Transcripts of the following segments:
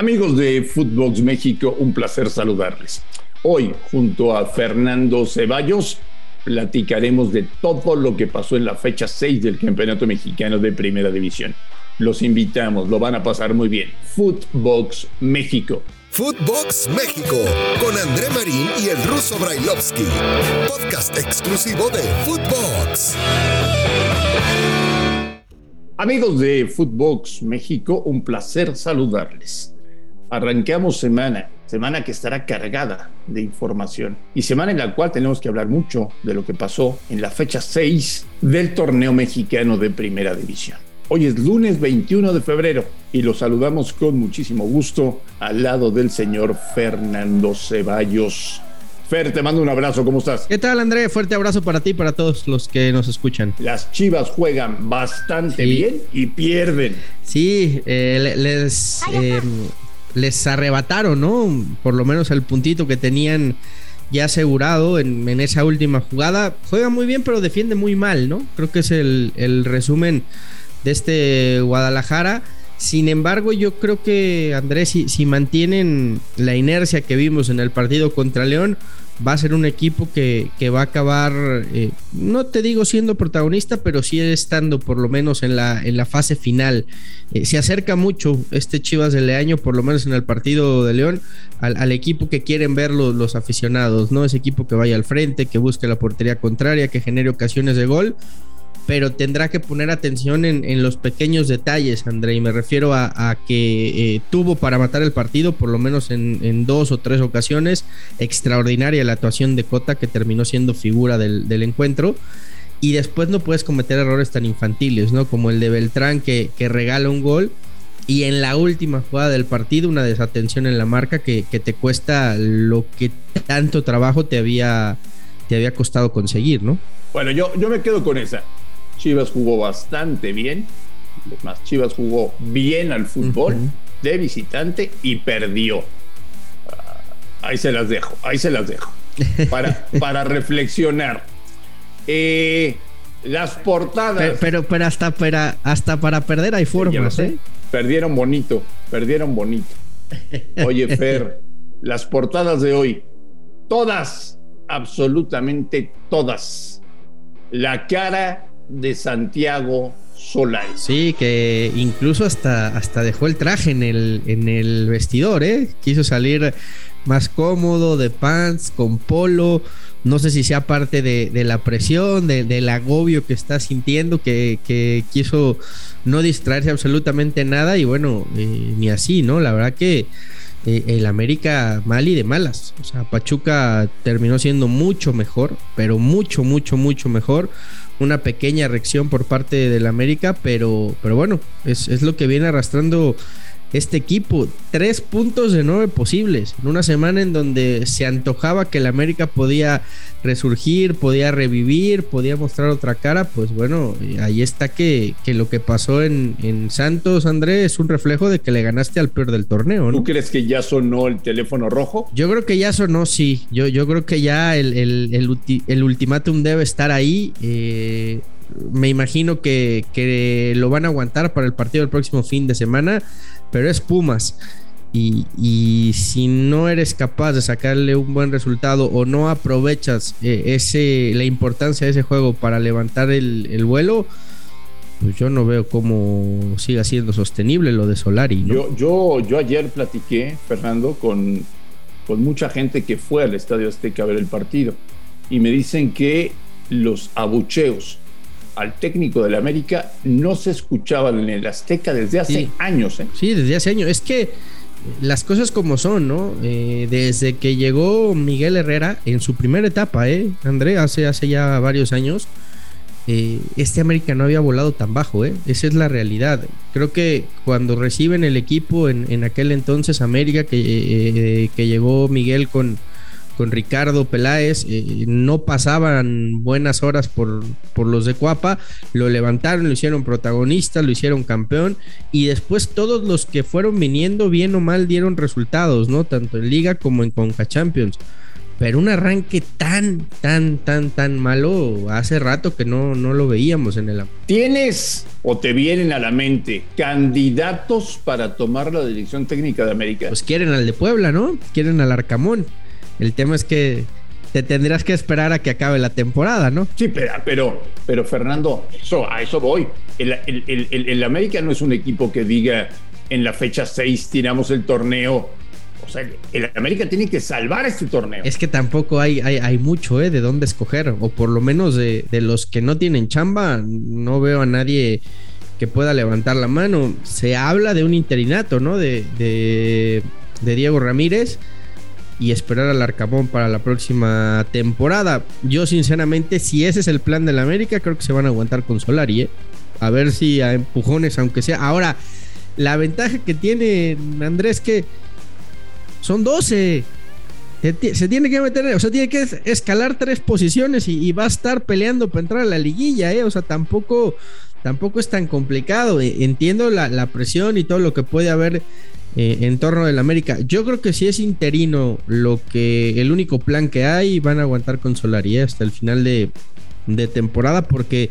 Amigos de Footbox México, un placer saludarles. Hoy, junto a Fernando Ceballos, platicaremos de todo lo que pasó en la fecha 6 del Campeonato Mexicano de Primera División. Los invitamos, lo van a pasar muy bien. Footbox México. Footbox México, con André Marín y el ruso Brailovsky. Podcast exclusivo de Footbox. Amigos de Footbox México, un placer saludarles. Arranqueamos semana, semana que estará cargada de información y semana en la cual tenemos que hablar mucho de lo que pasó en la fecha 6 del torneo mexicano de Primera División. Hoy es lunes 21 de febrero y lo saludamos con muchísimo gusto al lado del señor Fernando Ceballos. Fer, te mando un abrazo, ¿cómo estás? ¿Qué tal, André? Fuerte abrazo para ti y para todos los que nos escuchan. Las Chivas juegan bastante bien y pierden. Sí, eh, les, eh, les arrebataron, ¿no? Por lo menos el puntito que tenían ya asegurado en, esa última jugada. Juega muy bien, pero defiende muy mal, ¿no? Creo que es el, resumen de este Guadalajara. Sin embargo, yo creo que Andrés, si, si mantienen la inercia que vimos en el partido contra León, va a ser un equipo que, va a acabar, eh, no te digo siendo protagonista, pero sí estando por lo menos en la, en la fase final. Eh, se acerca mucho este Chivas de Leaño, por lo menos en el partido de León, al, equipo que quieren ver los, los, aficionados, ¿no? Ese equipo que vaya al frente, que busque la portería contraria, que genere ocasiones de gol pero tendrá que poner atención en, los pequeños detalles, André, y me refiero a, que eh, tuvo para matar el partido, por lo menos en, dos o tres ocasiones, extraordinaria la actuación de Cota, que terminó siendo figura del, encuentro, y después no puedes cometer errores tan infantiles, ¿no? Como el de Beltrán, que, regala un gol, y en la última jugada del partido, una desatención en la marca que, te cuesta lo que tanto trabajo te había, te había costado conseguir, ¿no? Bueno, yo, yo me quedo con esa. Chivas jugó bastante bien. Más, Chivas jugó bien al fútbol de visitante y perdió. Ah, ahí se las dejo, ahí se las dejo. Para, para reflexionar. Eh, las portadas. Pero, pero, hasta, para, hasta para perder hay formas, ¿eh? Perdieron bonito, perdieron bonito. Oye, Fer, las portadas de hoy, todas, absolutamente todas. La cara de Santiago Solari. Sí, que incluso hasta, hasta dejó el traje en el, en el vestidor, ¿eh? Quiso salir más cómodo, de pants, con polo. No sé si sea parte de, la presión, del agobio que está sintiendo, que, quiso no distraerse absolutamente nada. Y bueno, eh, ni así, ¿no? La verdad que eh, el América mal y de malas. O sea, Pachuca terminó siendo mucho mejor, pero mucho, mucho, mucho mejor una pequeña reacción por parte del América, pero, pero bueno, es, es lo que viene arrastrando este equipo. Tres puntos de nueve posibles. En una semana en donde se antojaba que el América podía resurgir, podía revivir, podía mostrar otra cara. Pues bueno, ahí está que, que lo que pasó en, en, Santos, André, es un reflejo de que le ganaste al peor del torneo. ¿Tú crees que ya sonó el teléfono rojo? Yo creo que ya sonó, sí. Yo, yo creo que ya el, el, el, ultimátum debe estar ahí. Eh, me imagino que, que, lo van a aguantar para el partido del próximo fin de semana pero es Pumas. Y, si no eres capaz de sacarle un buen resultado o no aprovechas eh, ese, la importancia de ese juego para levantar el, vuelo, pues yo no veo cómo siga siendo sostenible lo de Solari. Yo, yo, yo ayer platiqué, Fernando, con, con mucha gente que fue al Estadio Azteca a ver el partido y me dicen que los abucheos al técnico del América no se escuchaban en el Azteca desde hace años. ¿eh? Sí, desde hace años. Es que las cosas como son, ¿no? Eh, desde que llegó Miguel Herrera en su primera etapa, ¿eh? André, hace, hace ya varios años, eh, este América no había volado tan bajo, ¿eh? Esa es la realidad. Creo que cuando reciben el equipo en, en aquel entonces América, que, eh, que llegó Miguel con con Ricardo Peláez, eh, no pasaban buenas horas por, por los de Cuapa, lo levantaron, lo hicieron protagonista, lo hicieron campeón y después todos los que fueron viniendo bien o mal dieron resultados, ¿no? Tanto en liga como en Conca Champions. Pero un arranque tan, tan, tan, tan malo hace rato que no, no lo veíamos en el... ¿Tienes o te vienen a la mente candidatos para tomar la dirección técnica de América? Pues quieren al de Puebla, ¿no? Quieren al Arcamón. El tema es que te tendrás que esperar a que acabe la temporada, ¿no? Sí, pero, pero, pero Fernando, eso, a eso voy. El, el, América no es un equipo que diga en la fecha 6 tiramos el torneo. O sea, el América tiene que salvar este torneo. Es que tampoco hay, hay, hay mucho ¿eh? de dónde escoger, o por lo menos de, de los que no tienen chamba, no veo a nadie que pueda levantar la mano. Se habla de un interinato, ¿no? De, de, de Diego Ramírez y esperar al Arcamón para la próxima temporada. Yo sinceramente, si ese es el plan de la América, creo que se van a aguantar con Solari, ¿eh? A ver si a empujones, aunque sea. Ahora, la ventaja que tiene Andrés que son 12. Se tiene que meter, o sea, tiene que escalar tres posiciones y, va a estar peleando para entrar a la liguilla, ¿eh? O sea, tampoco, tampoco es tan complicado. Entiendo la presión y todo lo que puede haber eh, en torno del América. Yo creo que si es interino lo que el único plan que hay, van a aguantar con Solari ¿eh? hasta el final de, temporada porque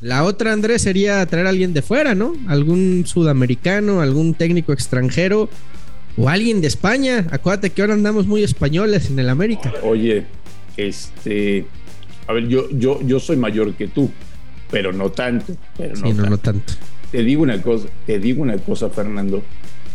la otra, Andrés, sería traer a alguien de fuera, ¿no? Algún sudamericano, algún técnico extranjero o alguien de España. Acuérdate que ahora andamos muy españoles en el América. Oye, este, a ver, yo, yo, yo soy mayor que tú, pero no tanto. Pero no, no, no tanto. Te digo una cosa, te digo una cosa, Fernando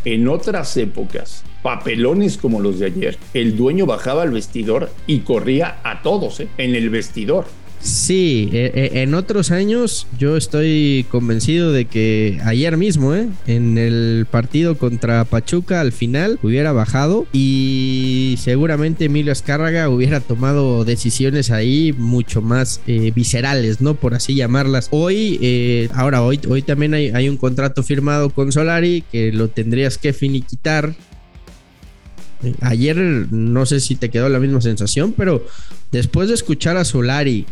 en otras épocas, papelones como los de ayer, el dueño bajaba al vestidor y corría a todos ¿eh? en el vestidor. Sí, e, e, en otros años yo estoy convencido de que ayer mismo, ¿eh? en el partido contra Pachuca al final hubiera bajado y seguramente Emilio Azcárraga hubiera tomado decisiones ahí mucho más eh, viscerales, ¿no? Por así llamarlas. Hoy, eh, ahora hoy, hoy también hay, hay un contrato firmado con Solari que lo tendrías que finiquitar Ayer no sé si te quedó la misma sensación, pero después de escuchar a Solari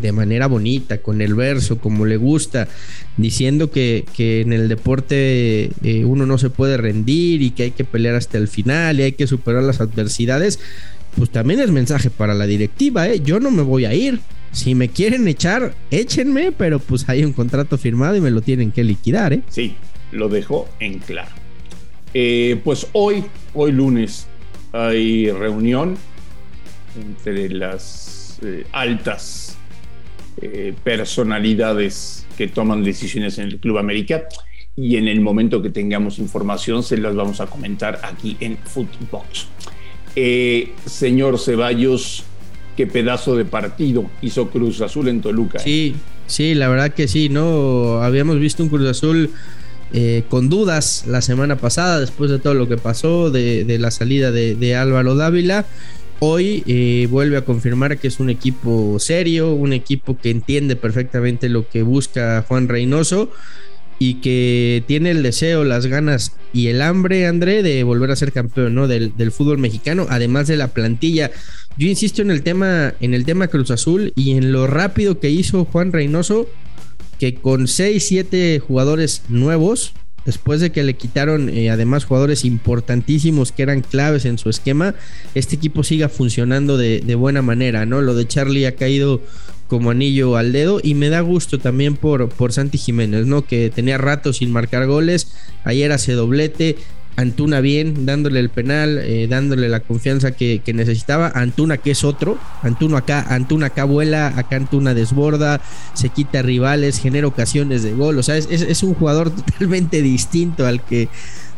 de manera bonita, con el verso, como le gusta, diciendo que, en el deporte eh, uno no se puede rendir y que hay que pelear hasta el final y hay que superar las adversidades, pues también es mensaje para la directiva, ¿eh? Yo no me voy a ir. Si me quieren echar, échenme, pero pues hay un contrato firmado y me lo tienen que liquidar, ¿eh? Sí, lo dejó en claro. Eh, pues hoy, hoy lunes, hay reunión entre las eh, altas eh, personalidades que toman decisiones en el Club América y en el momento que tengamos información se las vamos a comentar aquí en Footbox. Eh, señor Ceballos, qué pedazo de partido hizo Cruz Azul en Toluca. Sí, sí, la verdad que sí, ¿no? Habíamos visto un Cruz Azul eh, con dudas la semana pasada, después de todo lo que pasó, de, la salida de Álvaro Dávila. Hoy eh, vuelve a confirmar que es un equipo serio, un equipo que entiende perfectamente lo que busca Juan Reynoso y que tiene el deseo, las ganas y el hambre, André, de volver a ser campeón ¿no? del, fútbol mexicano, además de la plantilla. Yo insisto en el tema, en el tema Cruz Azul y en lo rápido que hizo Juan Reynoso, que con 6, 7 jugadores nuevos, después de que le quitaron eh, además jugadores importantísimos que eran claves en su esquema, este equipo siga funcionando de, buena manera, ¿no? Lo de Charlie ha caído como anillo al dedo y me da gusto también por, por Santi Jiménez, ¿no? Que tenía rato sin marcar goles, ayer hace doblete, Antuna bien, dándole el penal, eh, dándole la confianza que, necesitaba. Antuna que es otro, Antuna acá, Antuna acá vuela, acá Antuna desborda, se quita rivales, genera ocasiones de gol. O sea, es, un jugador totalmente distinto al que,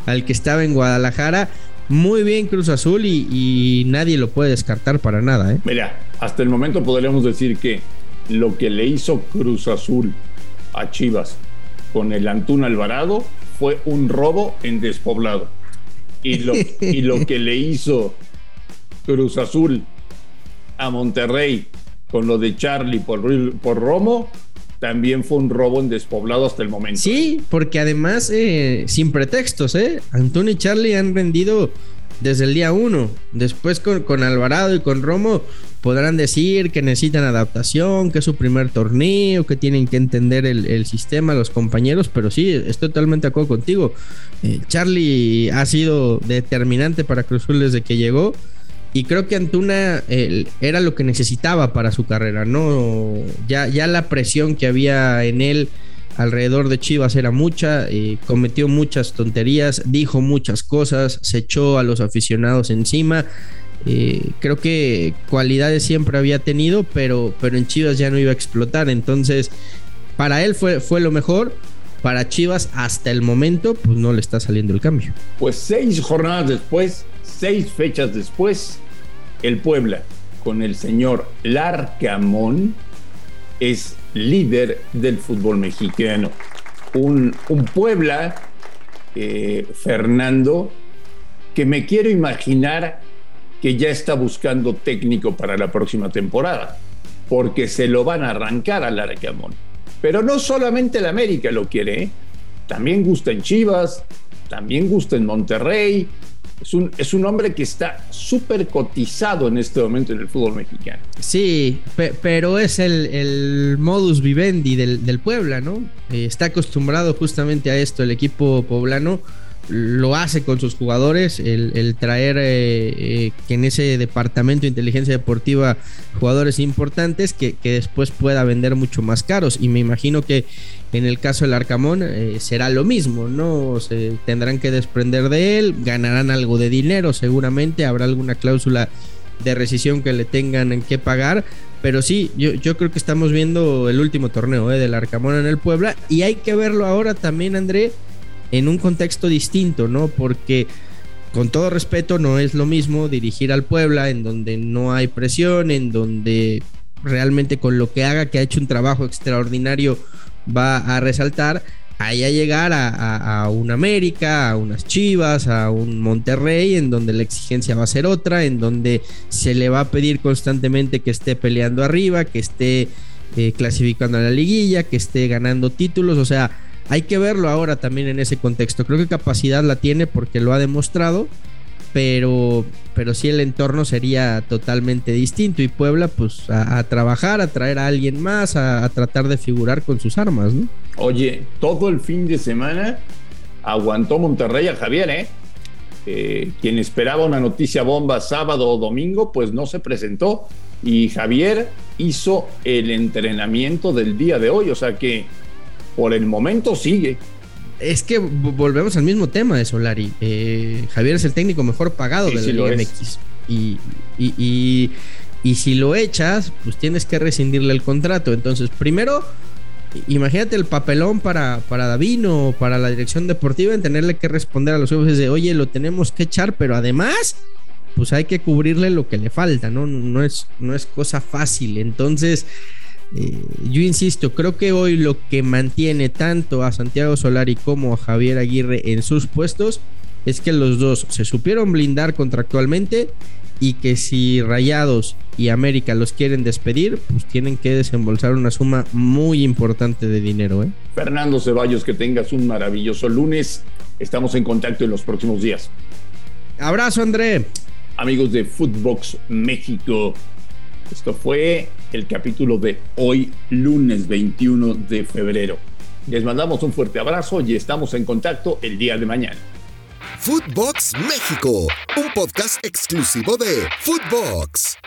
al que estaba en Guadalajara. Muy bien Cruz Azul y, nadie lo puede descartar para nada. ¿eh? Mira, hasta el momento podríamos decir que lo que le hizo Cruz Azul a Chivas con el Antuna Alvarado fue un robo en despoblado. Y lo, y lo que le hizo Cruz Azul a Monterrey con lo de Charlie por, por Romo, también fue un robo en despoblado hasta el momento. Sí, porque además, eh, sin pretextos, ¿eh? Antonio y Charlie han rendido desde el día uno. Después con, Alvarado y con Romo podrán decir que necesitan adaptación, que es su primer torneo, que tienen que entender el, sistema, los compañeros, pero sí, estoy totalmente de acuerdo contigo. Eh, Charlie ha sido determinante para Cruzul desde que llegó. Y creo que Antuna era lo que necesitaba para su carrera, ¿no? Ya, ya la presión que había en él alrededor de Chivas era mucha, eh, cometió muchas tonterías, dijo muchas cosas, se echó a los aficionados encima. Eh, creo que cualidades siempre había tenido, pero, pero en Chivas ya no iba a explotar. Entonces, para él fue, fue lo mejor. Para Chivas, hasta el momento, pues no le está saliendo el cambio. Pues seis jornadas después, seis fechas después, el Puebla, con el señor Larcamón, es líder del fútbol mexicano. Un, Puebla, eh, Fernando, que me quiero imaginar que ya está buscando técnico para la próxima temporada, porque se lo van a arrancar al Arcamón. Pero no solamente el América lo quiere, ¿eh? también gusta en Chivas, también gusta en Monterrey, es un, es un hombre que está súper cotizado en este momento en el fútbol mexicano. Sí, pero es el, modus vivendi del, del Puebla, ¿no? Eh, está acostumbrado justamente a esto el equipo poblano lo hace con sus jugadores, el, traer eh, eh, que en ese departamento de inteligencia deportiva jugadores importantes que, después pueda vender mucho más caros. Y me imagino que en el caso del Arcamón eh, será lo mismo, ¿no? Se tendrán que desprender de él, ganarán algo de dinero seguramente, habrá alguna cláusula de rescisión que le tengan en que pagar. Pero sí, yo, yo creo que estamos viendo el último torneo del Arcamón en el Puebla y hay que verlo ahora también, André en un contexto distinto, ¿no? Porque con todo respeto no es lo mismo dirigir al Puebla en donde no hay presión, en donde realmente con lo que haga que ha hecho un trabajo extraordinario va a resaltar, ahí a llegar a, a, un América, a unas Chivas, a un Monterrey, en donde la exigencia va a ser otra, en donde se le va a pedir constantemente que esté peleando arriba, que esté eh, clasificando a la liguilla, que esté ganando títulos, o sea, hay que verlo ahora también en ese contexto. Creo que capacidad la tiene porque lo ha demostrado, pero, pero sí el entorno sería totalmente distinto. Y Puebla, pues a, trabajar, a traer a alguien más, a, tratar de figurar con sus armas, ¿no? Oye, todo el fin de semana aguantó Monterrey a Javier, ¿eh? ¿eh? quien esperaba una noticia bomba sábado o domingo, pues no se presentó. Y Javier hizo el entrenamiento del día de hoy, o sea que por el momento sigue. Es que volvemos al mismo tema de Solari. Eh, Javier es el técnico mejor pagado de la MX. Y, y, y, si lo echas, pues tienes que rescindirle el contrato. Entonces, primero, imagínate el papelón para, para Davino o para la dirección deportiva en tenerle que responder a los jefes de, oye, lo tenemos que echar, pero además, pues hay que cubrirle lo que le falta, ¿no? No es, no es cosa fácil. Entonces, eh, yo insisto, creo que hoy lo que mantiene tanto a Santiago Solari como a Javier Aguirre en sus puestos es que los dos se supieron blindar contractualmente y que si Rayados y América los quieren despedir, pues tienen que desembolsar una suma muy importante de dinero. ¿eh? Fernando Ceballos, que tengas un maravilloso lunes. Estamos en contacto en los próximos días. Abrazo, André. Amigos de Footbox México, esto fue el capítulo de hoy, lunes 21 de febrero. Les mandamos un fuerte abrazo y estamos en contacto el día de mañana. Footbox México, un podcast exclusivo de Footbox.